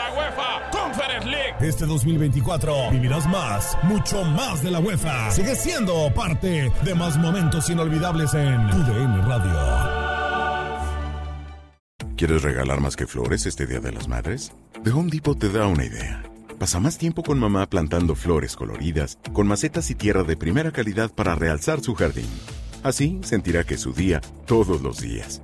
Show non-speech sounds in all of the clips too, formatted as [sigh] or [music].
UEFA Conference League. Este 2024 vivirás más, mucho más de la UEFA. Sigue siendo parte de más momentos inolvidables en tu DN Radio. ¿Quieres regalar más que flores este Día de las Madres? The Home Depot te da una idea. Pasa más tiempo con mamá plantando flores coloridas, con macetas y tierra de primera calidad para realzar su jardín. Así sentirá que es su día todos los días.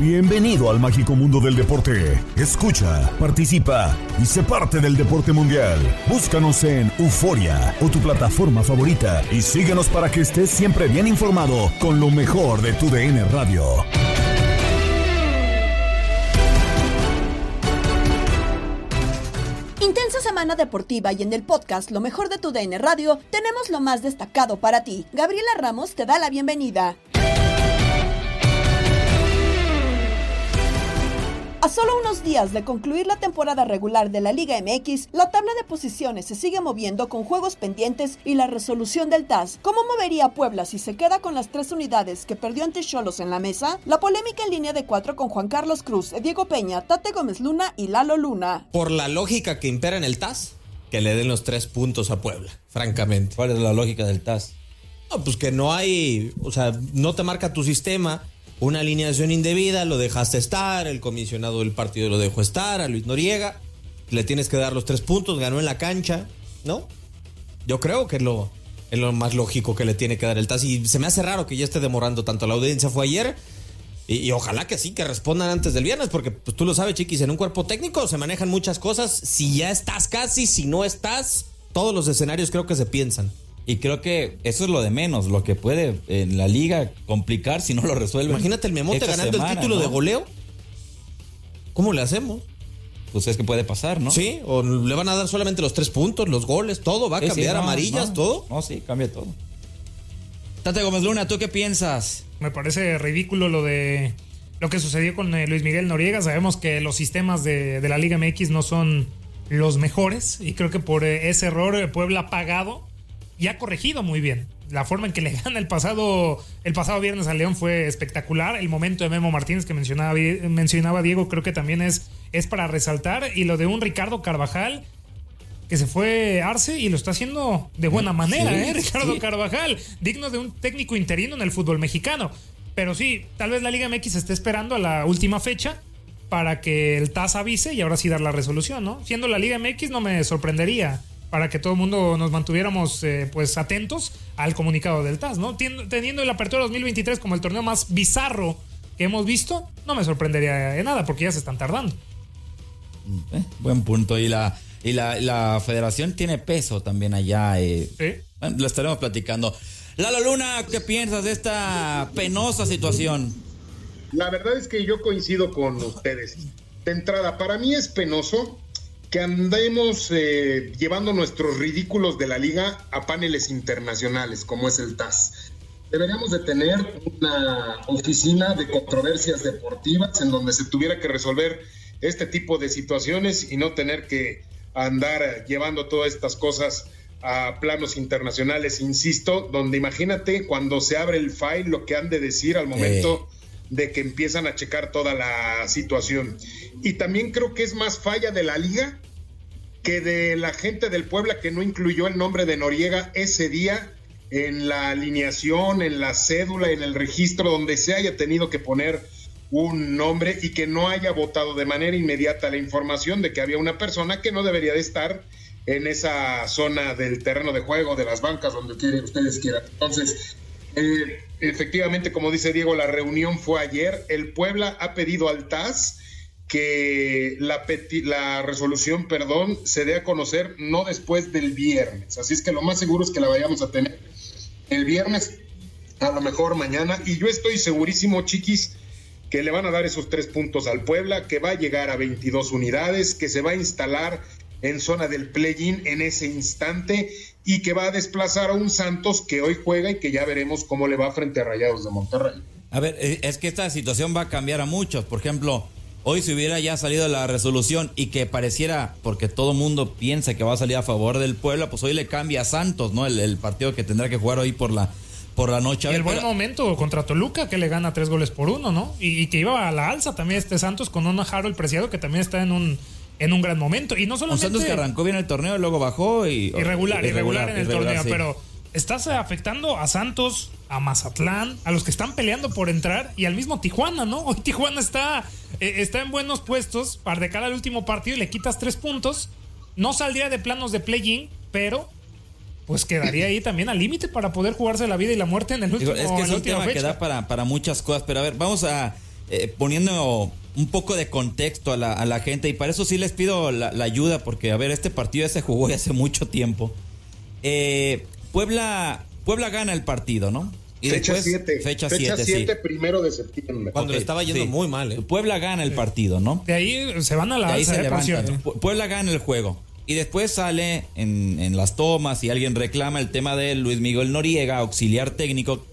Bienvenido al mágico mundo del deporte. Escucha, participa y sé parte del deporte mundial. Búscanos en Euforia o tu plataforma favorita y síguenos para que estés siempre bien informado con lo mejor de tu DN Radio. Intensa semana deportiva y en el podcast Lo mejor de tu DN Radio tenemos lo más destacado para ti. Gabriela Ramos te da la bienvenida. A solo unos días de concluir la temporada regular de la Liga MX, la tabla de posiciones se sigue moviendo con juegos pendientes y la resolución del TAS. ¿Cómo movería Puebla si se queda con las tres unidades que perdió ante Cholos en la mesa? La polémica en línea de cuatro con Juan Carlos Cruz, Diego Peña, Tate Gómez Luna y Lalo Luna. Por la lógica que impera en el TAS, que le den los tres puntos a Puebla, francamente. ¿Cuál es la lógica del TAS? No, pues que no hay, o sea, no te marca tu sistema una alineación indebida, lo dejaste estar, el comisionado del partido lo dejó estar, a Luis Noriega, le tienes que dar los tres puntos, ganó en la cancha, ¿no? Yo creo que es lo, más lógico que le tiene que dar el TAS y se me hace raro que ya esté demorando tanto. La audiencia fue ayer y, y ojalá que sí, que respondan antes del viernes, porque pues, tú lo sabes, chiquis, en un cuerpo técnico se manejan muchas cosas. Si ya estás casi, si no estás, todos los escenarios creo que se piensan. Y creo que eso es lo de menos, lo que puede en la liga complicar si no lo resuelve. Imagínate el Memote ganando semana, el título ¿no? de goleo. ¿Cómo le hacemos? Pues es que puede pasar, ¿no? Sí, o le van a dar solamente los tres puntos, los goles, todo, va a Sí, sí, cambiar no, amarillas, no. todo. No, sí, cambia todo. Tate Gómez Luna, ¿tú qué piensas? Me parece ridículo lo de lo que sucedió con eh, Luis Miguel Noriega. Sabemos que los sistemas de, de la Liga MX no son los mejores y creo que por eh, ese error eh, Puebla ha pagado y ha corregido muy bien. La forma en que le [laughs] gana el pasado, el pasado viernes al León fue espectacular. El momento de Memo Martínez que mencionaba, mencionaba Diego creo que también es, es para resaltar. Y lo de un Ricardo Carvajal que se fue Arce y lo está haciendo de buena manera, Sí, ¿eh? Ricardo sí. Carvajal, digno de un técnico interino en el fútbol mexicano. Pero sí, tal vez la Liga MX esté esperando a la última fecha para que el TAS avise y ahora sí dar la resolución, ¿no? Siendo la Liga MX no me sorprendería para que todo el mundo nos mantuviéramos eh, pues atentos al comunicado del TAS, ¿no? Teniendo el Apertura 2023 como el torneo más bizarro que hemos visto, no me sorprendería en nada porque ya se están tardando. Eh, buen punto. Y la, y la, la federación tiene peso también allá. eh. Sí. Bueno, lo estaremos platicando. Lalo Luna, ¿qué piensas de esta penosa situación? La verdad es que yo coincido con ustedes. De entrada, para mí es penoso que andemos eh, llevando nuestros ridículos de la liga a paneles internacionales, como es el TAS. Deberíamos de tener una oficina de controversias deportivas en donde se tuviera que resolver este tipo de situaciones y no tener que andar llevando todas estas cosas a planos internacionales, insisto, donde imagínate cuando se abre el file lo que han de decir al momento de que empiezan a checar toda la situación. Y también creo que es más falla de la liga que de la gente del Puebla que no incluyó el nombre de Noriega ese día en la alineación, en la cédula, en el registro, donde se haya tenido que poner un nombre y que no haya votado de manera inmediata la información de que había una persona que no debería de estar en esa zona del terreno de juego, de las bancas, donde quieren, ustedes quieran. Entonces, eh, efectivamente, como dice Diego, la reunión fue ayer. El Puebla ha pedido al TAS que la, la resolución, perdón, se dé a conocer no después del viernes. Así es que lo más seguro es que la vayamos a tener el viernes, a lo mejor mañana. Y yo estoy segurísimo, chiquis, que le van a dar esos tres puntos al Puebla, que va a llegar a 22 unidades, que se va a instalar en zona del play-in en ese instante y que va a desplazar a un Santos que hoy juega y que ya veremos cómo le va frente a Rayados de Monterrey. A ver, eh, es que esta situación va a cambiar a muchos. Por ejemplo, hoy si hubiera ya salido la resolución y que pareciera, porque todo mundo piensa que va a salir a favor del Puebla, pues hoy le cambia a Santos, ¿no? El, partido que tendrá que jugar hoy por la por la noche. el buen momento contra Toluca que le gana tres goles por uno, ¿no? Y, que iba a la alza también este Santos con un Harold Preciado que también está en un en un gran momento. Y no solamente. Santos que arrancó bien el torneo y luego bajó y. Irregular, irregular, en el torneo. Pero estás afectando a Santos, a Mazatlán, a los que están peleando por entrar y al mismo Tijuana, ¿no? Hoy Tijuana está, eh, está en buenos puestos para de cara al último partido y le quitas tres puntos. No saldría de planos de play-in, pero pues quedaría ahí también al límite para poder jugarse la vida y la muerte en el último Es que es un tema que da para, para muchas cosas, pero a ver, vamos a eh, poniendo un poco de contexto a la, a la, gente y para eso sí les pido la, ayuda porque, a ver, este partido ya se jugó hace mucho tiempo. Eh, Puebla, Puebla gana el partido, ¿no? Y fecha 7. Fecha 7, primero de septiembre. Cuando le estaba yendo muy mal. ¿eh? Puebla gana el partido, ¿no? De ahí se van a la ahí se Puebla gana el juego. Y después sale en, en, las tomas y alguien reclama el tema de Luis Miguel Noriega, auxiliar técnico,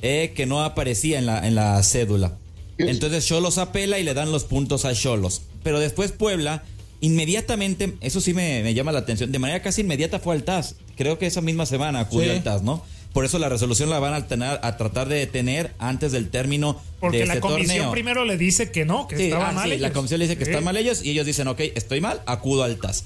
que no aparecía en la, en la cédula. Entonces Cholos apela y le dan los puntos a Cholos. Pero después Puebla, inmediatamente, eso sí me, llama la atención, de manera casi inmediata fue al TAS. Creo que esa misma semana acudió al TAS, ¿no? Por eso la resolución la van a, tener, a tratar de detener antes del término Porque de este la comisión primero le dice que no, que estaban ah, mal. Sí, la comisión le dice que están mal ellos y ellos dicen, ok, estoy mal, acudo al TAS.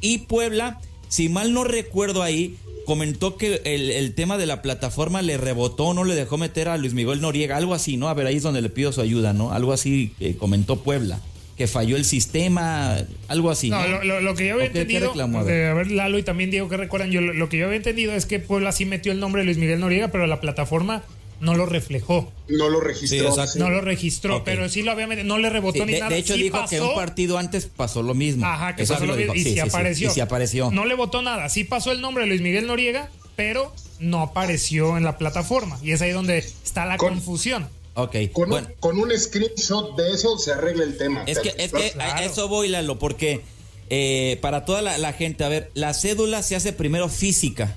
Y Puebla, si mal no recuerdo ahí, comentó que el, tema de la plataforma le rebotó, no le dejó meter a Luis Miguel Noriega, algo así, ¿no? A ver, ahí es donde le pido su ayuda, ¿no? Algo así eh, comentó Puebla, que falló el sistema, algo así. No, Lo, que yo había entendido, a, ver. Lalo y también Diego que recuerdan, yo lo, que yo había entendido es que Puebla sí metió el nombre de Luis Miguel Noriega, pero la plataforma no lo reflejó. No lo registró. No lo registró, pero sí lo había metido, no le rebotó ni nada. De hecho, dijo que un partido antes pasó lo mismo. Ajá, que pasó lo mismo. Y, sí, apareció. y si apareció. No le votó nada. Sí pasó el nombre de Luis Miguel Noriega, pero no apareció en la plataforma. Y es ahí donde está la confusión. Ok. Con, un, con, un, screenshot de eso se arregla el tema. Es que, es que a eso voy, Lalo, porque eh, para toda la, gente, a ver, la cédula se hace primero física.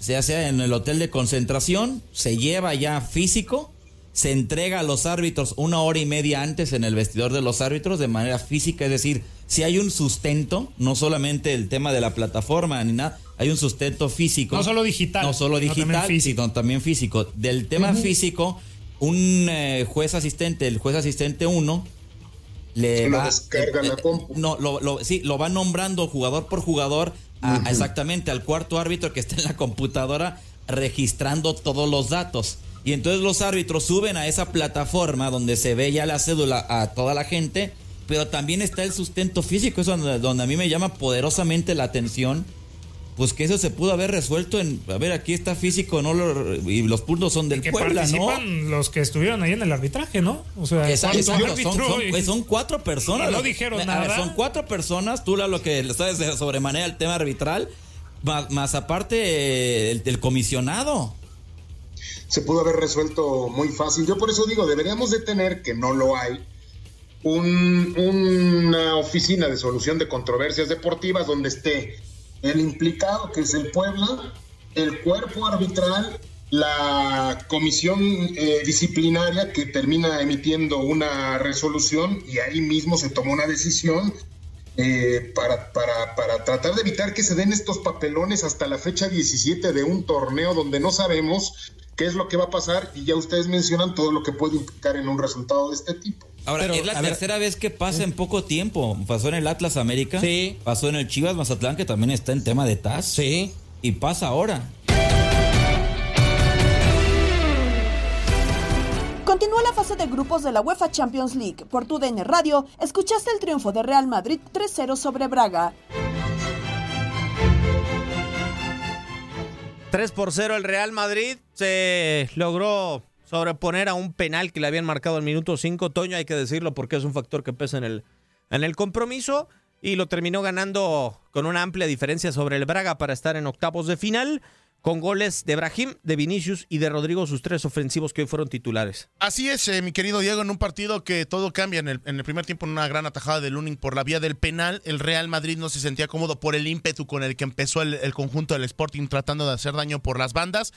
Se hace en el hotel de concentración, se lleva ya físico, se entrega a los árbitros una hora y media antes en el vestidor de los árbitros de manera física, es decir, si hay un sustento, no solamente el tema de la plataforma ni nada, hay un sustento físico. No solo digital. No solo digital, sino también físico. Del tema físico, un eh, juez asistente, el juez asistente 1, le va. Descarga la eh, no, lo, sí, lo va nombrando jugador por jugador exactamente al cuarto árbitro que está en la computadora registrando todos los datos. Y entonces los árbitros suben a esa plataforma donde se ve ya la cédula a toda la gente, pero también está el sustento físico, eso donde, donde a mí me llama poderosamente la atención pues que eso se pudo haber resuelto en, a ver, aquí está físico, no y los puntos son del que Puebla, participan los que estuvieron ahí en el arbitraje, ¿no? O sea, son, cuatro personas. No, dijeron nada. son cuatro personas, tú lo que sabes de sobremanera el tema arbitral, más, aparte el, comisionado. Se pudo haber resuelto muy fácil. Yo por eso digo, deberíamos de tener, que no lo hay, una oficina de solución de controversias deportivas donde esté el implicado, que es el Puebla, el cuerpo arbitral, la comisión eh, disciplinaria que termina emitiendo una resolución y ahí mismo se tomó una decisión eh, para, para, para tratar de evitar que se den estos papelones hasta la fecha 17 de un torneo donde no sabemos qué es lo que va a pasar y ya ustedes mencionan todo lo que puede implicar en un resultado de este tipo. Ahora, es la tercera vez que pasa en poco tiempo. Pasó en el Atlas América. Sí. Pasó en el Chivas Mazatlán, que también está en tema de TAS. Sí. Y pasa ahora. Continúa la fase de grupos de la UEFA Champions League. Por tu DN Radio, escuchaste el triunfo de Real Madrid 3-0 sobre Braga. 3 por 0 el Real Madrid se logró sobreponer a un penal que le habían marcado al minuto 5. Toño, hay que decirlo porque es un factor que pesa en el, en el compromiso. Y lo terminó ganando con una amplia diferencia sobre el Braga para estar en octavos de final con goles de Brahim, de Vinicius y de Rodrigo, sus tres ofensivos que hoy fueron titulares. Así es, eh, mi querido Diego, en un partido que todo cambia en el, en el primer tiempo, en una gran atajada de Luning por la vía del penal, el Real Madrid no se sentía cómodo por el ímpetu con el que empezó el conjunto del Sporting tratando de hacer daño por las bandas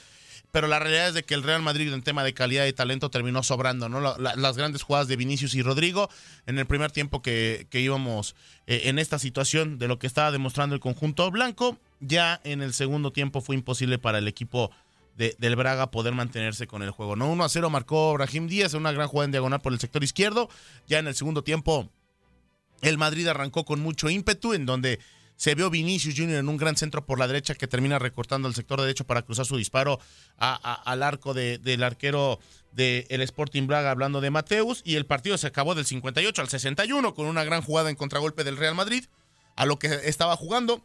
pero la realidad es de que el Real Madrid en tema de calidad y talento terminó sobrando, ¿no? La, la, las grandes jugadas de Vinicius y Rodrigo en el primer tiempo que, que íbamos eh, en esta situación de lo que estaba demostrando el conjunto blanco, ya en el segundo tiempo fue imposible para el equipo de, del Braga poder mantenerse con el juego, ¿no? 1 a 0 marcó Brahim Díaz en una gran jugada en diagonal por el sector izquierdo, ya en el segundo tiempo el Madrid arrancó con mucho ímpetu en donde se vio Vinicius Jr. en un gran centro por la derecha que termina recortando el sector derecho para cruzar su disparo al arco de, del arquero del el Sporting Braga, hablando de Mateus. Y el partido se acabó del 58 al 61 con una gran jugada en contragolpe del Real Madrid, a lo que estaba jugando.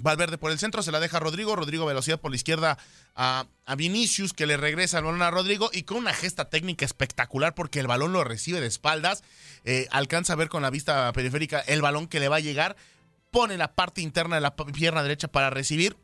Valverde por el centro, se la deja Rodrigo, Rodrigo velocidad por la izquierda a, a, Vinicius que le regresa el balón a Rodrigo y con una gesta técnica espectacular porque el balón lo recibe de espaldas, eh, alcanza a ver con la vista periférica el balón que le va a llegar, pone la parte interna de la pierna derecha para recibir,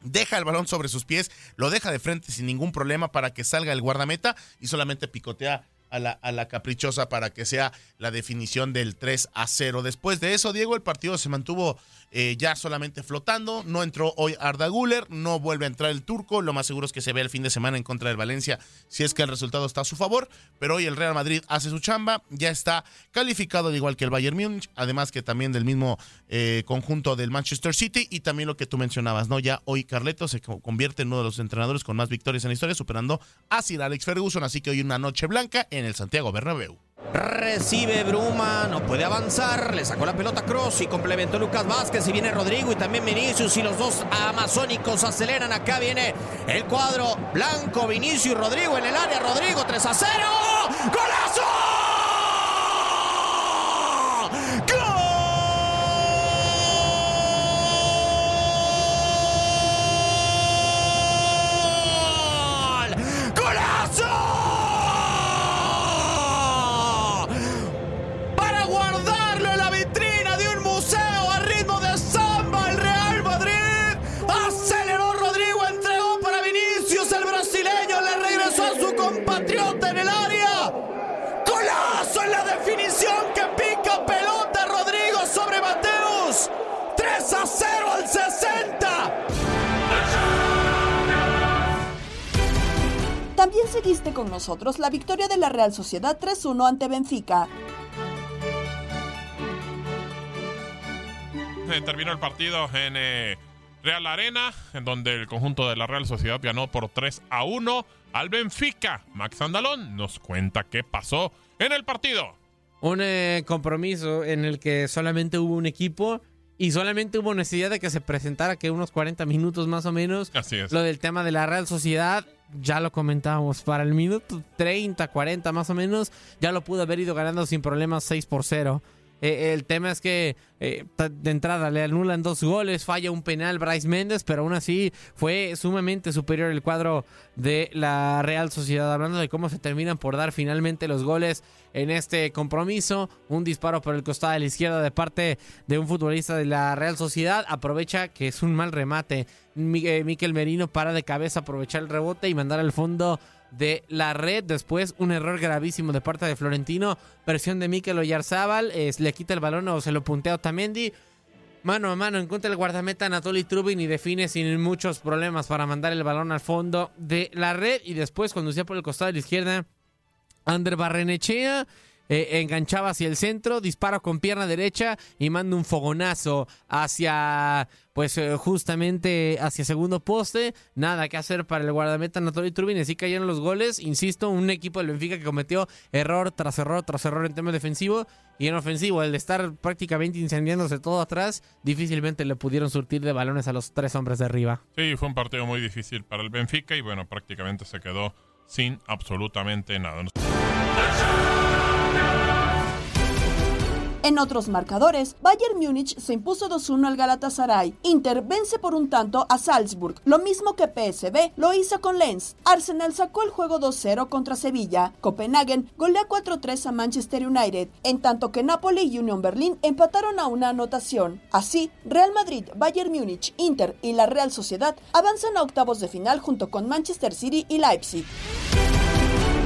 deja el balón sobre sus pies, lo deja de frente sin ningún problema para que salga el guardameta y solamente picotea a la, caprichosa para que sea la definición del 3 a 0. Después de eso, Diego, el partido se mantuvo eh, ya solamente flotando. No entró hoy Arda Guller, no vuelve a entrar el turco. Lo más seguro es que se vea el fin de semana en contra del Valencia si es que el resultado está a su favor. Pero hoy el Real Madrid hace su chamba, ya está calificado al igual que el Bayern Múnich, además que también del mismo eh, conjunto del Manchester City y también lo que tú mencionabas, ¿no? Ya hoy Carleto se convierte en uno de los entrenadores con más victorias en la historia, superando a Sir Alex Ferguson. Así que hoy una noche blanca en el Santiago Bernabéu. Recibe Bruma, no puede avanzar, le sacó la pelota Cross y complementó Lucas Vázquez y viene Rodrigo y también Vinicius y los dos amazónicos aceleran. Acá viene el cuadro blanco, Vinicius y Rodrigo en el área, Rodrigo 3 a 0. ¡Golazo! También seguiste con nosotros la victoria de la Real Sociedad 3-1 ante Benfica. Eh, terminó el partido en eh, Real Arena, en donde el conjunto de la Real Sociedad ganó por 3 a 1 al Benfica. Max Andalón nos cuenta qué pasó en el partido. Un eh, compromiso en el que solamente hubo un equipo y solamente hubo necesidad de que se presentara que unos 40 minutos más o menos. Así es. Lo del tema de la Real Sociedad, ya lo comentábamos, para el minuto 30, 40 más o menos, ya lo pudo haber ido ganando sin problemas 6 por 0. Eh, el tema es que eh, de entrada le anulan dos goles, falla un penal Bryce Méndez, pero aún así fue sumamente superior el cuadro de la Real Sociedad. Hablando de cómo se terminan por dar finalmente los goles en este compromiso, un disparo por el costado de la izquierda de parte de un futbolista de la Real Sociedad, aprovecha que es un mal remate. Miquel Merino para de cabeza aprovechar el rebote y mandar al fondo de la red. Después, un error gravísimo de parte de Florentino. Presión de Mikel Oyarzábal. Eh, le quita el balón o se lo puntea Otamendi. Mano a mano encuentra el guardameta Anatoly Trubin y define sin muchos problemas para mandar el balón al fondo de la red. Y después, conducía por el costado de la izquierda, Ander Barrenechea. eh, enganchaba hacia el centro, dispara con pierna derecha y manda un fogonazo hacia, pues eh, justamente hacia segundo poste. Nada que hacer para el guardameta Anatoly Turbin. Así cayeron los goles. Insisto, un equipo del Benfica que cometió error tras error tras error en tema defensivo. Y en ofensivo, el de estar prácticamente incendiándose todo atrás, difícilmente le pudieron surtir de balones a los tres hombres de arriba. Sí, fue un partido muy difícil para el Benfica y bueno, prácticamente se quedó sin absolutamente nada. En otros marcadores, Bayern Múnich se impuso 2-1 al Galatasaray. Inter vence por un tanto a Salzburg, lo mismo que PSV lo hizo con Lens. Arsenal sacó el juego 2-0 contra Sevilla. Copenhagen golea 4-3 a Manchester United, en tanto que Napoli y Union Berlin empataron a una anotación. Así, Real Madrid, Bayern Múnich, Inter y la Real Sociedad avanzan a octavos de final junto con Manchester City y Leipzig.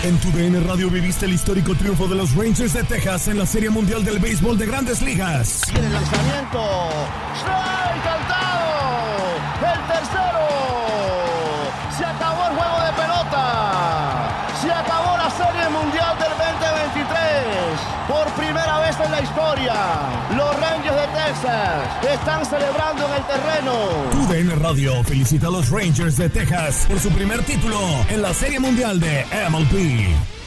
En tu DN Radio viviste el histórico triunfo de los Rangers de Texas en la Serie Mundial del Béisbol de Grandes Ligas. Viene el lanzamiento. ¡Strike cantado! ¡El tercero! Se acabó el juego de pelota. Se acabó la Serie Mundial del 2023. Por primera en la historia, los Rangers de Texas están celebrando en el terreno. Tu DN Radio felicita a los Rangers de Texas por su primer título en la Serie Mundial de MLB.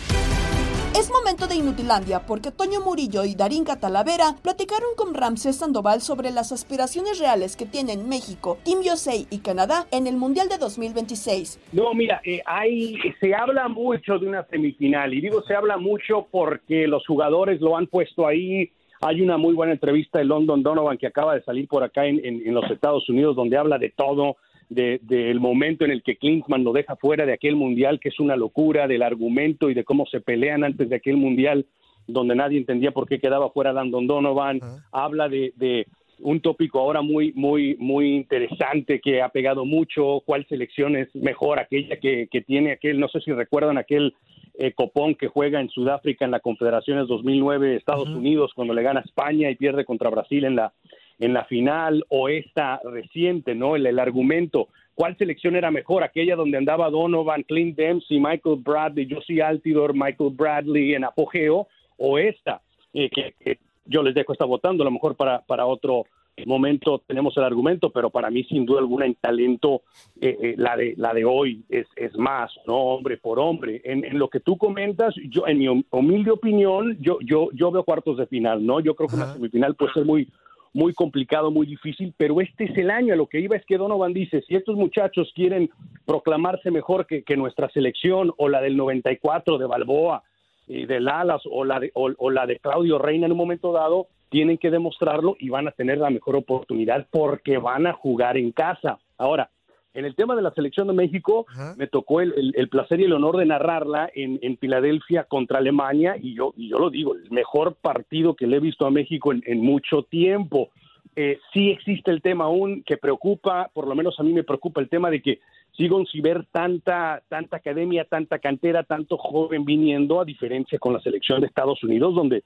Es momento de Inutilandia porque Toño Murillo y Darín Catalavera platicaron con Ramsés Sandoval sobre las aspiraciones reales que tienen México, Team USA y Canadá en el Mundial de 2026. No, mira, eh, hay, se habla mucho de una semifinal y digo se habla mucho porque los jugadores lo han puesto ahí. Hay una muy buena entrevista de London Donovan que acaba de salir por acá en, los Estados Unidos donde habla de todo, de- del momento en el que Klinsmann lo deja fuera de aquel mundial, que es una locura, del argumento y de cómo se pelean antes de aquel mundial, donde nadie entendía por qué quedaba fuera Landon Donovan. Habla de, de un tópico ahora muy, muy, muy interesante que ha pegado mucho. ¿Cuál selección es mejor? Aquella que, que tiene aquel, no sé si recuerdan aquel eh, copón que juega en Sudáfrica en la Confederaciones 2009, Estados Unidos, cuando le gana a España y pierde contra Brasil en la, en la final, o esta reciente, ¿no? El, el argumento. ¿Cuál selección era mejor? Aquella donde andaba Donovan, Clint Dempsey, Michael Bradley, Josie Altidor, Michael Bradley en apogeo, o esta, eh, que, que yo les dejo esta votando, a lo mejor para, para otro momento tenemos el argumento, pero para mí sin duda alguna en talento eh, eh, la de la de hoy es, es más, no hombre por hombre. En, en lo que tú comentas, yo en mi hum- humilde opinión, yo yo yo veo cuartos de final, ¿no? Yo creo que una semifinal puede ser muy muy complicado, muy difícil, pero este es el año. A lo que iba es que Donovan dice, si estos muchachos quieren proclamarse mejor que, nuestra selección o la del 94 de Balboa, y de Lalas o la de, o la de Claudio Reina en un momento dado, tienen que demostrarlo y van a tener la mejor oportunidad porque van a jugar en casa. Ahora, en el tema de la selección de México, me tocó el, el- el placer y el honor de narrarla en, en Filadelfia contra Alemania y yo, y yo lo digo, el mejor partido que le he visto a México en, en mucho tiempo. Eh, sí existe el tema aún que preocupa, por lo menos a mí me preocupa el tema de que sigo sin ver tanta, tanta academia, tanta cantera, tanto joven viniendo, a diferencia con la selección de Estados Unidos, donde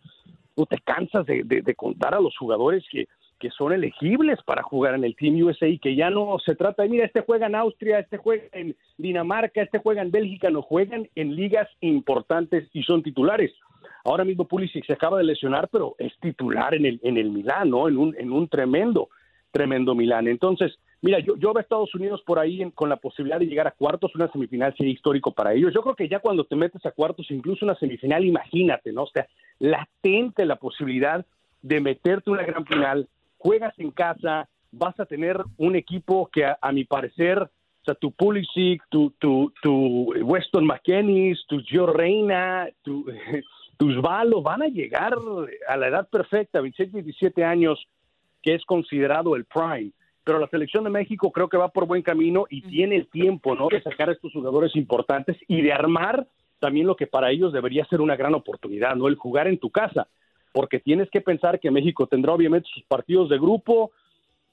tú te cansas de, de- de contar a los jugadores que, que son elegibles para jugar en el Team USA y que ya no se trata de, mira, este juega en Austria, este juega en Dinamarca, este juega en Bélgica, no juegan en ligas importantes y son titulares. Ahora mismo Pulisic se acaba de lesionar, pero es titular en el, en el Milán, ¿no? En un, en un tremendo, tremendo Milán. Entonces, mira, yo, yo veo a Estados Unidos por ahí en- con la posibilidad de llegar a cuartos, una semifinal sería histórico para ellos. Yo creo que ya cuando te metes a cuartos, incluso una semifinal, imagínate, ¿no? O sea, latente la posibilidad de meterte una gran final, juegas en casa, vas a tener un equipo que a, a mi parecer O sea, tu Pulisic, tu, tu, tu Weston McKennie, tu Joe Reina, tu, [laughs] tus Valos van a llegar a la edad perfecta, 26, 27 años, que es considerado el prime. Pero la selección de México creo que va por buen camino y tiene el tiempo, ¿no? De sacar a estos jugadores importantes y de armar también lo que para ellos debería ser una gran oportunidad, ¿no? El jugar en tu casa. Porque tienes que pensar que México tendrá obviamente sus partidos de grupo,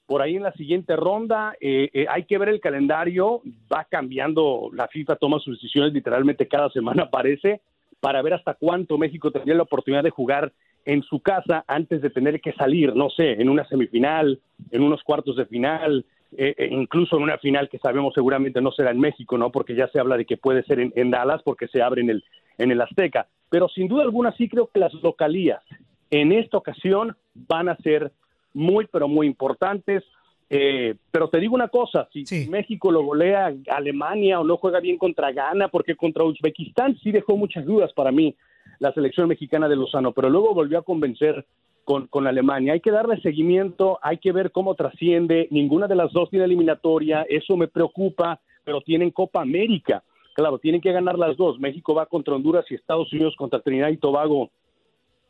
por ahí en la siguiente ronda. Eh, eh, hay que ver el calendario, va cambiando, la FIFA toma sus decisiones literalmente cada semana, [laughs] parece, para ver hasta cuánto México tendría la oportunidad de jugar en su casa antes de tener que salir, no sé, en una semifinal, en unos cuartos de final, eh, incluso en una final que sabemos seguramente no será en México, ¿no? Porque ya se habla de que puede ser en, en Dallas porque se abre en el, en el Azteca. Pero sin duda alguna sí creo que las localías en esta ocasión van a ser muy, pero muy importantes. Eh, pero te digo una cosa, si México lo golea a Alemania o no juega bien contra Ghana, porque contra Uzbekistán sí dejó muchas dudas para mí la selección mexicana de Lozano, pero luego volvió a convencer con, con Alemania. Hay que darle seguimiento, hay que ver cómo trasciende. Ninguna de las dos tiene eliminatoria, eso me preocupa, pero tienen Copa América. Claro, tienen que ganar las dos. México va contra Honduras y Estados Unidos contra Trinidad y Tobago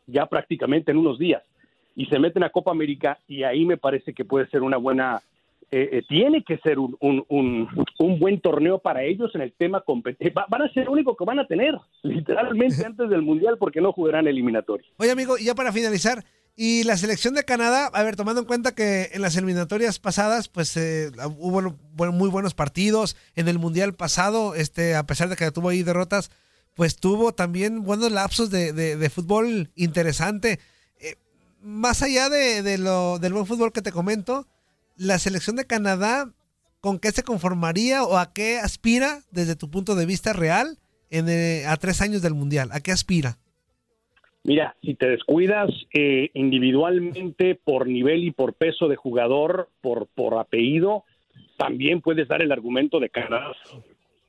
ya prácticamente en unos días y se meten a Copa América y ahí me parece que puede ser una buena, eh, eh, tiene que ser un, un, un, buen torneo para ellos en el tema competitivo. van a ser el único que van a tener, [laughs] literalmente [laughs] antes del Mundial, porque no jugarán eliminatorio. Oye, amigo, y ya para finalizar, y la selección de Canadá, a ver, tomando en cuenta que en las eliminatorias pasadas, pues eh, hubo muy buenos partidos. En el Mundial pasado, este, a pesar de que tuvo ahí derrotas, pues tuvo también buenos lapsos de, de, de fútbol interesante más allá de, lo, del buen fútbol que te comento, la selección de Canadá, ¿con qué se conformaría o a qué aspira desde tu punto de vista real en, eh, a tres años del Mundial? ¿A qué aspira? Mira, si te descuidas eh, individualmente por nivel y por peso de jugador, por, por apellido, también puedes dar el argumento de Canadá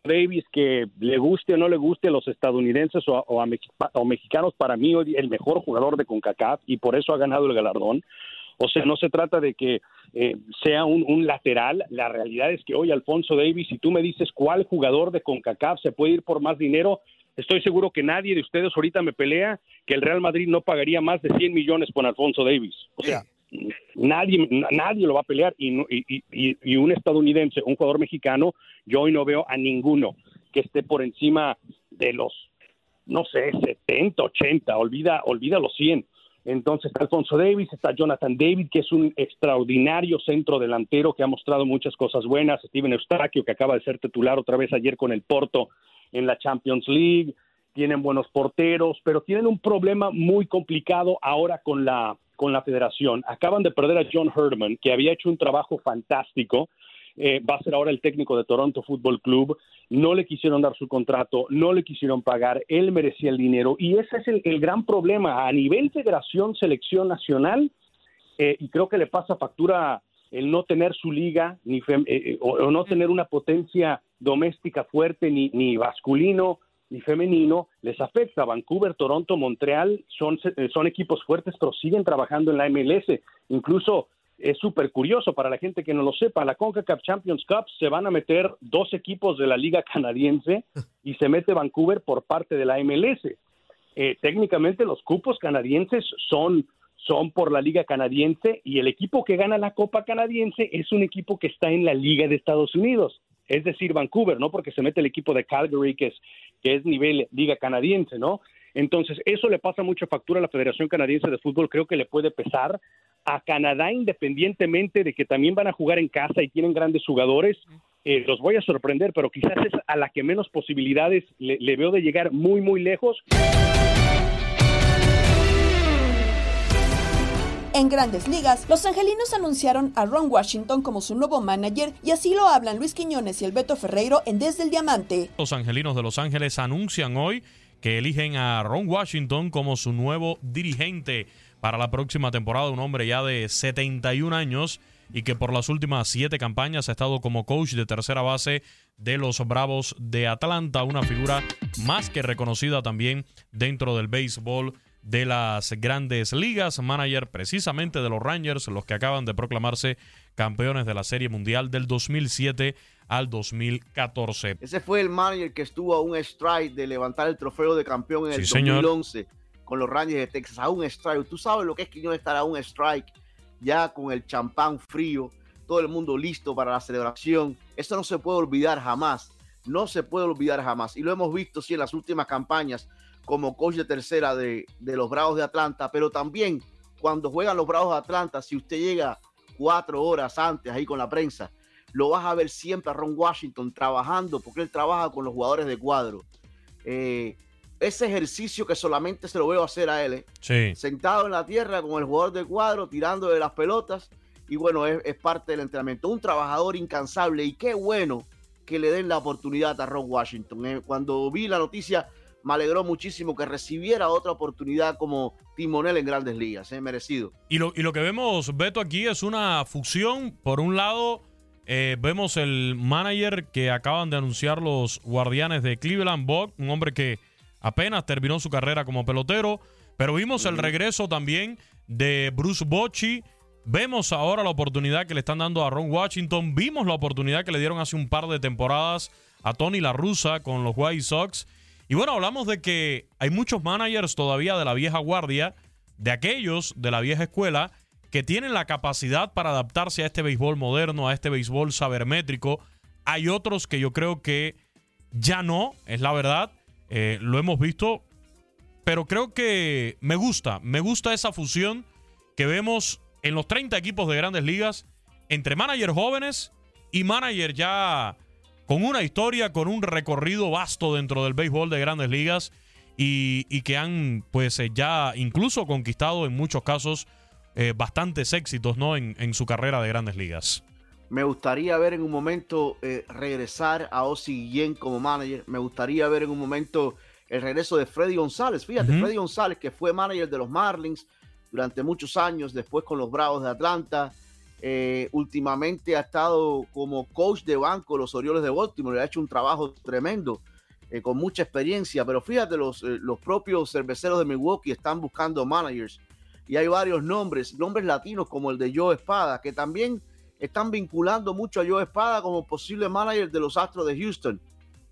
Davis, que le guste o no le guste a los estadounidenses o a, mexicanos, para mí hoy el mejor jugador de CONCACAF y por eso ha ganado el galardón. O sea, no se trata de que eh, sea un, lateral. La realidad es que hoy Alfonso Davis, si tú me dices cuál jugador de CONCACAF se puede ir por más dinero, estoy seguro que nadie de ustedes ahorita me pelea que el Real Madrid no pagaría más de 100 millones por Alfonso Davis. O sea, nadie, nadie lo va a pelear. Y, y, un estadounidense, un jugador mexicano, yo hoy no veo a ninguno que esté por encima de los, no sé, 70, 80, olvida, olvida los 100. Entonces está Alfonso Davis, está Jonathan David, que es un extraordinario centro delantero que ha mostrado muchas cosas buenas, Steven Eustaquio, que acaba de ser titular otra vez ayer con el Porto en la Champions League, tienen buenos porteros, pero tienen un problema muy complicado ahora con la con la federación. Acaban de perder a John Herdman, que había hecho un trabajo fantástico. Eh, va a ser ahora el técnico de Toronto Football Club. No le quisieron dar su contrato, no le quisieron pagar, él merecía el dinero. Y ese es el, gran problema a nivel federación, selección nacional, eh, y creo que le pasa factura el no tener su liga ni eh, o, no tener una potencia doméstica fuerte ni, ni y femenino les afecta. Vancouver, Toronto, Montreal son, eh, son equipos fuertes, pero siguen trabajando en la MLS. Incluso es súper curioso para la gente que no lo sepa, la CONCACAF Champions Cup se van a meter dos equipos de la liga canadiense [laughs] y se mete Vancouver por parte de la MLS. Eh, técnicamente los cupos canadienses son son por la liga canadiense y el equipo que gana la Copa canadiense es un equipo que está en la liga de Estados Unidos es decir, Vancouver, ¿no? Porque se mete el equipo de Calgary, que es, que es nivel liga canadiense, ¿no? Entonces, eso le pasa mucha factura a la Federación Canadiense de Fútbol, creo que le puede pesar a Canadá, independientemente de que también van a jugar en casa y tienen grandes jugadores. Eh, los voy a sorprender, pero quizás es a la que menos posibilidades le veo de llegar muy, muy lejos. En grandes ligas, los angelinos anunciaron a Ron Washington como su nuevo manager y así lo hablan Luis Quiñones y el Beto Ferreiro en Desde el Diamante. Los angelinos de Los Ángeles anuncian hoy que eligen a Ron Washington como su nuevo dirigente para la próxima temporada, un hombre ya de 71 años y que por las últimas siete campañas ha estado como coach de tercera base de los Bravos de Atlanta, una figura más que reconocida también dentro del béisbol de las grandes ligas, manager precisamente de los Rangers, los que acaban de proclamarse campeones de la Serie Mundial del 2007 al 2014. Ese fue el manager que estuvo a un strike de levantar el trofeo de campeón en el señor. 2011 con los Rangers de Texas. A un strike. Tú sabes lo que es que yo estar a un strike ya con el champán frío, todo el mundo listo para la celebración. Eso no se puede olvidar jamás. No se puede olvidar jamás. Y lo hemos visto sí en las últimas campañas como coach de tercera de, de los Bravos de Atlanta, pero también cuando juegan los Bravos de Atlanta, si usted llega cuatro horas antes ahí con la prensa, lo vas a ver siempre a Ron Washington trabajando, porque él trabaja con los jugadores de cuadro. Eh, ese ejercicio que solamente se lo veo hacer a él, ¿eh? Sí. sentado en la tierra con el jugador de cuadro, tirando de las pelotas, y bueno, es, es parte del entrenamiento. Un trabajador incansable, y qué bueno que le den la oportunidad a Ron Washington. ¿eh? Cuando vi la noticia, me alegró muchísimo que recibiera otra oportunidad como timonel en grandes ligas, ¿eh? merecido. Y lo, y lo que vemos, Beto, aquí es una fusión. Por un lado, eh, vemos el manager que acaban de anunciar los guardianes de Cleveland, Bob, un hombre que apenas terminó su carrera como pelotero. Pero vimos el regreso también de Bruce Bochy. Vemos ahora la oportunidad que le están dando a Ron Washington. Vimos la oportunidad que le dieron hace un par de temporadas a Tony La Russa con los White Sox. Y bueno, hablamos de que hay muchos managers todavía de la vieja guardia, de aquellos de la vieja escuela, que tienen la capacidad para adaptarse a este béisbol moderno, a este béisbol sabermétrico. Hay otros que yo creo que ya no, es la verdad. Eh, lo hemos visto. Pero creo que me gusta, me gusta esa fusión que vemos en los 30 equipos de grandes ligas entre managers jóvenes y managers ya con una historia, con un recorrido vasto dentro del béisbol de grandes ligas y, y que han pues eh, ya incluso conquistado en muchos casos eh, bastantes éxitos ¿no? en, en su carrera de grandes ligas. Me gustaría ver en un momento eh, regresar a Ozzy Guillén como manager. Me gustaría ver en un momento el regreso de Freddy González. Fíjate. Freddy González, que fue manager de los Marlins durante muchos años, después con los Bravos de Atlanta. Eh, últimamente ha estado como coach de banco los Orioles de Baltimore. Le ha hecho un trabajo tremendo, eh, con mucha experiencia. Pero fíjate, los, eh, los propios cerveceros de Milwaukee están buscando managers. Y hay varios nombres, nombres latinos como el de Joe Espada, que también están vinculando mucho a Joe Espada como posible manager de los Astros de Houston.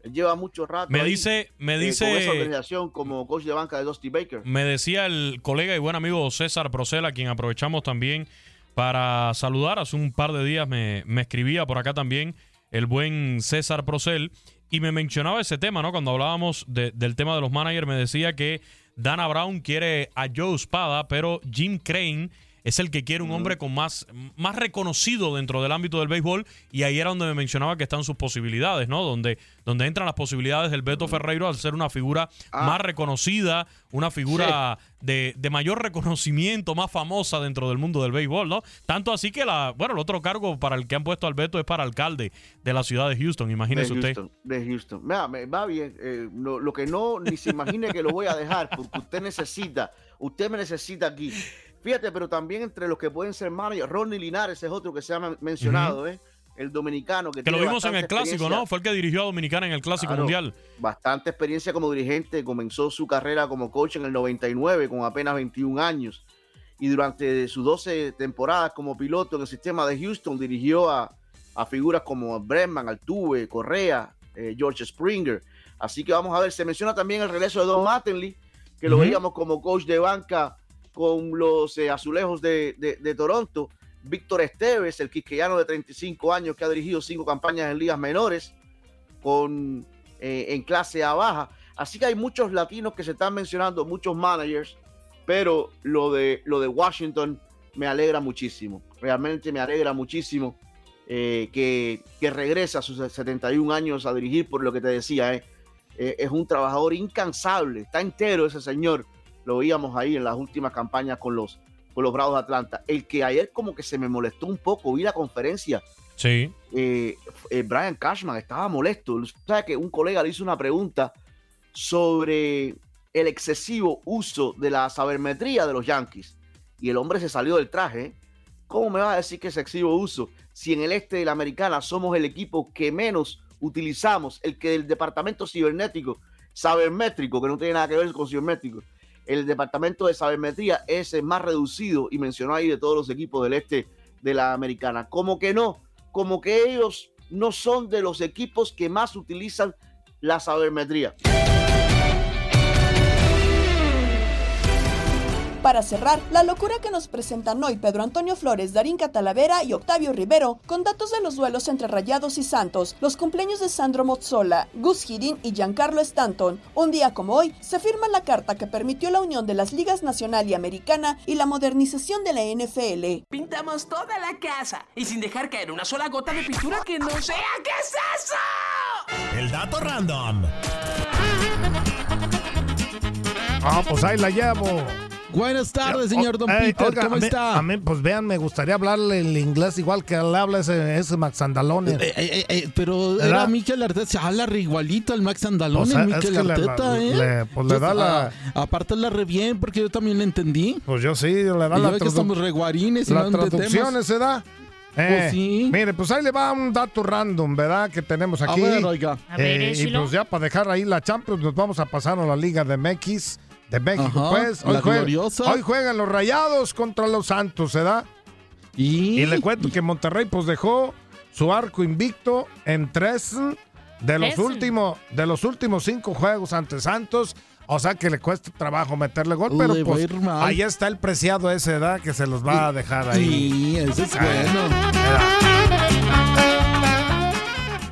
Él lleva mucho rato. Me ahí, dice, me eh, dice. con esa organización como coach de banca de Dusty Baker. Me decía el colega y buen amigo César Procel, a quien aprovechamos también para saludar. Hace un par de días me, escribía por acá también el buen César Procel y me mencionaba ese tema, ¿no? Cuando hablábamos de- del tema de los managers, me decía que Dana Brown quiere a Joe Espada, pero Jim Crane es el que quiere un hombre con más, más reconocido dentro del ámbito del béisbol y ahí era donde me mencionaba que están sus posibilidades, ¿no? Donde, donde entran las posibilidades del Beto Ferreiro al ser una figura Ah. más reconocida, una figura de, de mayor reconocimiento, más famosa dentro del mundo del béisbol, ¿no? Tanto así que la, bueno, el otro cargo para el que han puesto al Beto es para alcalde de la ciudad de Houston, imagínese de usted. Houston, De Houston. Mira, me va bien. eh, lo, lo que no, ni se imagine que lo voy a dejar, porque usted necesita, usted me necesita aquí. Fíjate, pero también entre los que pueden ser managers, Ronnie Linares es otro que se ha men- mencionado, ¿eh? El dominicano que, Que lo vimos en el clásico. ¿no? Fue el que dirigió a Dominicana en el clásico Claro, mundial. Bastante experiencia como dirigente, comenzó su carrera como coach en el 99 con apenas 21 años y durante sus 12 temporadas como piloto en el sistema de Houston dirigió a, a figuras como Bregman, Altuve, Correa, eh, George Springer. Así que vamos a ver, se menciona también el regreso de Don Mattingly, que lo veíamos como coach de banca con los eh, azulejos de, Toronto. Víctor Esteves, el quisqueyano de 35 años que ha dirigido cinco campañas en ligas menores con, eh, en clase A baja. Así que hay muchos latinos que se están mencionando, muchos managers, pero lo de, lo de Washington me alegra muchísimo. Realmente me alegra muchísimo eh, que, que regresa a sus 71 años a dirigir, por lo que te decía, es un trabajador incansable, está entero ese señor. Lo veíamos ahí en las últimas campañas con los, con los Bravos de Atlanta. El que ayer como que se me molestó un poco, vi la conferencia Sí. eh, eh, Brian Cashman estaba molesto. ¿Sabe que un colega le hizo una pregunta sobre el excesivo uso de la sabermetría de los Yankees? Y el hombre se salió del traje. ¿Cómo me vas a decir que es excesivo uso si en el este de la americana somos el equipo que menos utilizamos, el que del departamento cibernético, sabermétrico, que no tiene nada que ver con cibermétrico, el departamento de sabermetría es el más reducido y mencionó ahí de todos los equipos del este de la americana. Como que no, como que ellos no son de los equipos que más utilizan la sabermetría. Para cerrar, la locura que nos presentan hoy Pedro Antonio Flores, Darín Catalavera y Octavio Rivero, con datos de los duelos entre Rayados y Santos, los cumpleaños de Sandro Mozzola, Gus Hiddink y Giancarlo Stanton. Un día como hoy, se firma la carta que permitió la unión de las ligas nacional y americana y la modernización de la NFL. Pintamos toda la casa y sin dejar caer una sola gota de pintura que no sea. ¿Qué es eso? El dato random. Ah, pues ahí la llevo. Buenas tardes, señor Don Ey, Peter. oiga, ¿Cómo a mí- está? A mí, pues vean, me gustaría hablarle el inglés igual que le habla ese, ese Max Andalone. Eh, eh, eh, pero ¿Verdad? era Mikel Arteta, se habla re igualito al Max Andalón, O sea, el es Mikel que le- Arteta, le- ¿eh? le- pues le da la- ah, aparte la re bien, porque yo también le entendí. Pues yo sí, le da Y la ya ve que estamos reguarines y Las no entendemos. traducciones se da. Eh, Pues sí. Mire, pues ahí le va un dato random, ¿verdad? Que tenemos A aquí. ver, oiga. A ver, y pues ya para dejar ahí la Champions, nos vamos a pasar a la Liga de MX. De México, Ajá, pues. la juegan, gloriosa. hoy juegan los Rayados contra los Santos, ¿verdad? Y, le cuento que Monterrey pues dejó su arco invicto en tres de los últimos de los últimos cinco juegos ante Santos. O sea que le cuesta trabajo meterle gol, pero Le pues ahí está el preciado ese edad que se los va a dejar ahí. Sí, ese es bueno.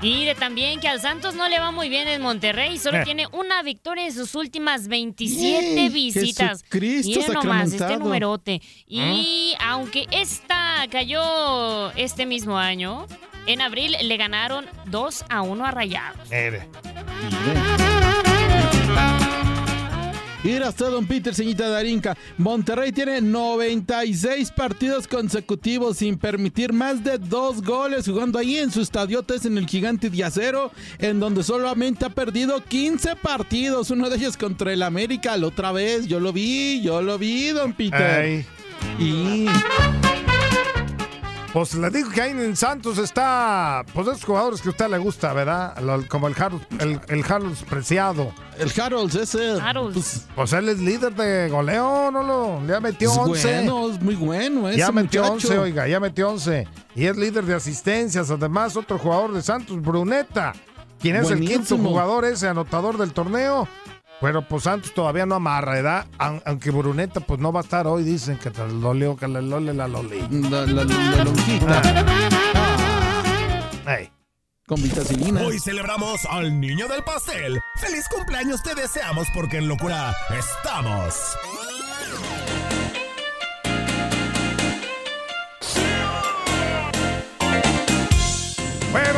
Y de también que al Santos no le va muy bien en Monterrey, solo Eh. tiene una victoria en sus últimas 27 Yay, visitas. Jesucristo Miren nomás este numerote. Y aunque esta cayó este mismo año, en abril le ganaron 2 a 1 a Rayados. Mire. Mira usted, don Peter, señorita Darinka. Monterrey tiene 96 partidos consecutivos sin permitir más de dos goles, jugando ahí en su estadiotes en el Gigante de Acero, en donde solamente ha perdido 15 partidos. Uno de ellos contra el América, la otra vez. Yo lo vi, yo lo vi, don Peter. Ey. Y Pues le digo que ahí en Santos está, pues esos jugadores que a usted le gusta, ¿verdad? Como el Harold, el, el Harold Preciado. el Harold, ese. Harold. Pues, Pues él es líder de goleo, ¿no? Lo, ya metió es 11. bueno, es muy bueno ese Ya metió muchacho. 11, oiga, ya metió 11. Y es líder de asistencias. Además, otro jugador de Santos, Bruneta, quien es el quinto jugador ese anotador del torneo. Pero pues Santos todavía no amarra, ¿verdad? Aun- Aunque Bruneta pues no va a estar hoy, dicen que te dolió, que le lole la loli. La, la- la lonjita. Ey. Con vitacilina. Hoy celebramos al niño del pastel. ¡Feliz cumpleaños te deseamos porque en locura estamos!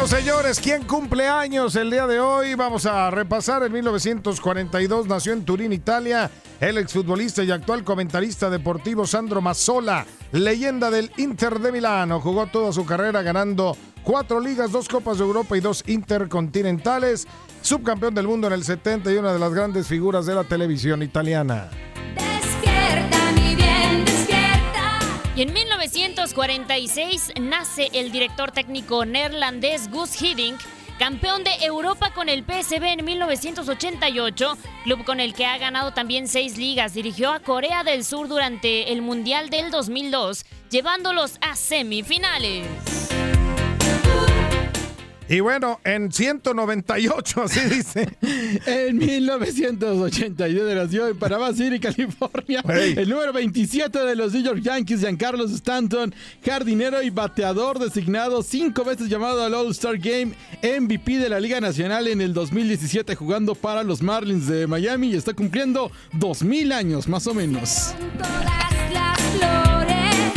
Señores, ¿quién cumple años el día de hoy? Vamos a repasar. En 1942 nació en Turín, Italia, el exfutbolista y actual comentarista deportivo Sandro Mazzola, leyenda del Inter de Milano. Jugó toda su carrera ganando cuatro ligas, dos Copas de Europa y dos Intercontinentales. Subcampeón del mundo en el 70 y una de las grandes figuras de la televisión italiana. Y en 1946 nace el director técnico neerlandés Gus Hiddink, campeón de Europa con el PSV en 1988, club con el que ha ganado también seis ligas. Dirigió a Corea del Sur durante el Mundial del 2002, llevándolos a semifinales. Y bueno, en 198, así dice. [laughs] En 1982 nació en Panamá City, California. Hey. El número 27 de los New York Yankees, Giancarlo Stanton, jardinero y bateador designado, cinco veces llamado al All-Star Game, MVP de la Liga Nacional en el 2017, jugando para los Marlins de Miami y está cumpliendo 2000 años más o menos. Todas las.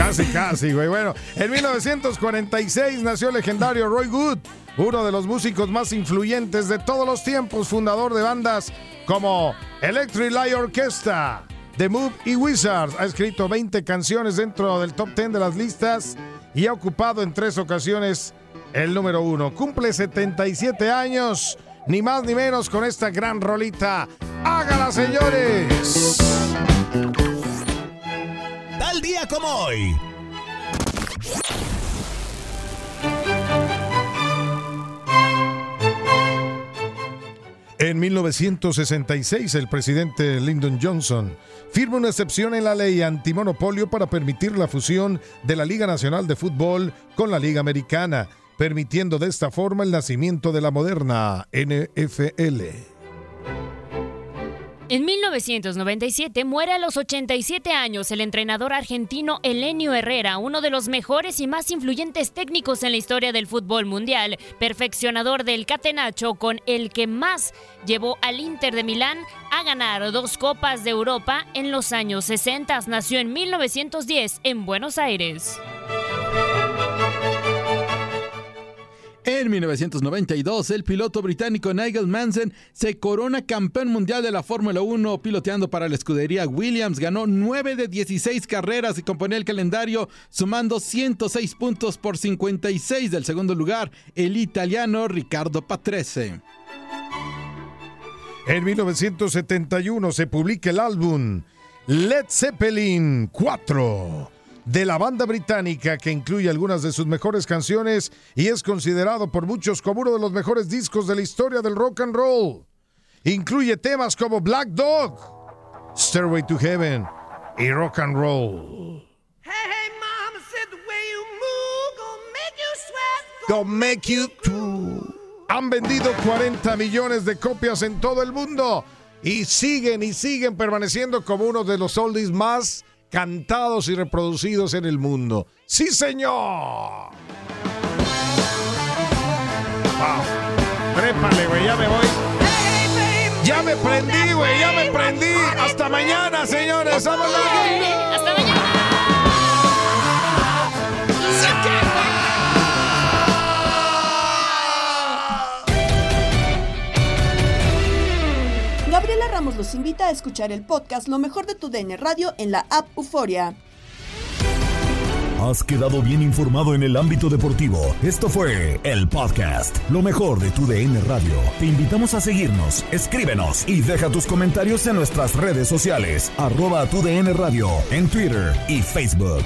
Casi, casi, güey. Bueno, en 1946 nació el legendario Roy Good, uno de los músicos más influyentes de todos los tiempos, fundador de bandas como Electric Light Orchestra, The Move y Wizards. Ha escrito 20 canciones dentro del top 10 de las listas y ha ocupado en tres ocasiones el número uno. Cumple 77 años, ni más ni menos con esta gran rolita. ¡Hágala, señores! Tal día como hoy. En 1966, el presidente Lyndon Johnson firma una excepción en la ley antimonopolio para permitir la fusión de la Liga Nacional de Fútbol con la Liga Americana, permitiendo de esta forma el nacimiento de la moderna NFL. En 1997 muere a los 87 años el entrenador argentino Elenio Herrera, uno de los mejores y más influyentes técnicos en la historia del fútbol mundial, perfeccionador del catenacho con el que más llevó al Inter de Milán a ganar dos Copas de Europa en los años 60. Nació en 1910 en Buenos Aires. En 1992, el piloto británico Nigel Mansell se corona campeón mundial de la Fórmula 1 piloteando para la escudería Williams. Ganó 9 de 16 carreras y componía el calendario sumando 106 puntos por 56 del segundo lugar, el italiano Riccardo Patrese. En 1971 se publica el álbum Led Zeppelin 4 de la banda británica que incluye algunas de sus mejores canciones y es considerado por muchos como uno de los mejores discos de la historia del rock and roll. Incluye temas como Black Dog, Stairway to Heaven y Rock and Roll. Gonna make you. Han vendido 40 millones de copias en todo el mundo y siguen y siguen permaneciendo como uno de los oldies más cantados y reproducidos en el mundo. ¡Sí, señor! Wow. Güey, ya me voy. Ya me prendí, güey, ya me prendí. Hasta mañana, señores. ¡Hasta mañana! Los invita a escuchar el podcast Lo mejor de tu DN Radio en la app Euforia. Has quedado bien informado en el ámbito deportivo. Esto fue el podcast, lo mejor de tu DN Radio. Te invitamos a seguirnos, escríbenos y deja tus comentarios en nuestras redes sociales, arroba tu DN Radio, en Twitter y Facebook.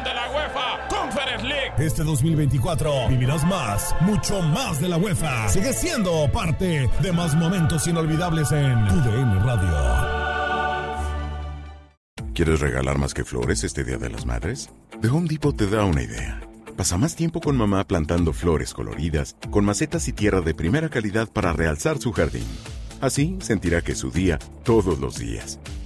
Este 2024 vivirás más, mucho más de la UEFA. Sigue siendo parte de más momentos inolvidables en tu DN Radio. ¿Quieres regalar más que flores este Día de las Madres? The Home Depot te da una idea. Pasa más tiempo con mamá plantando flores coloridas, con macetas y tierra de primera calidad para realzar su jardín. Así sentirá que es su día todos los días.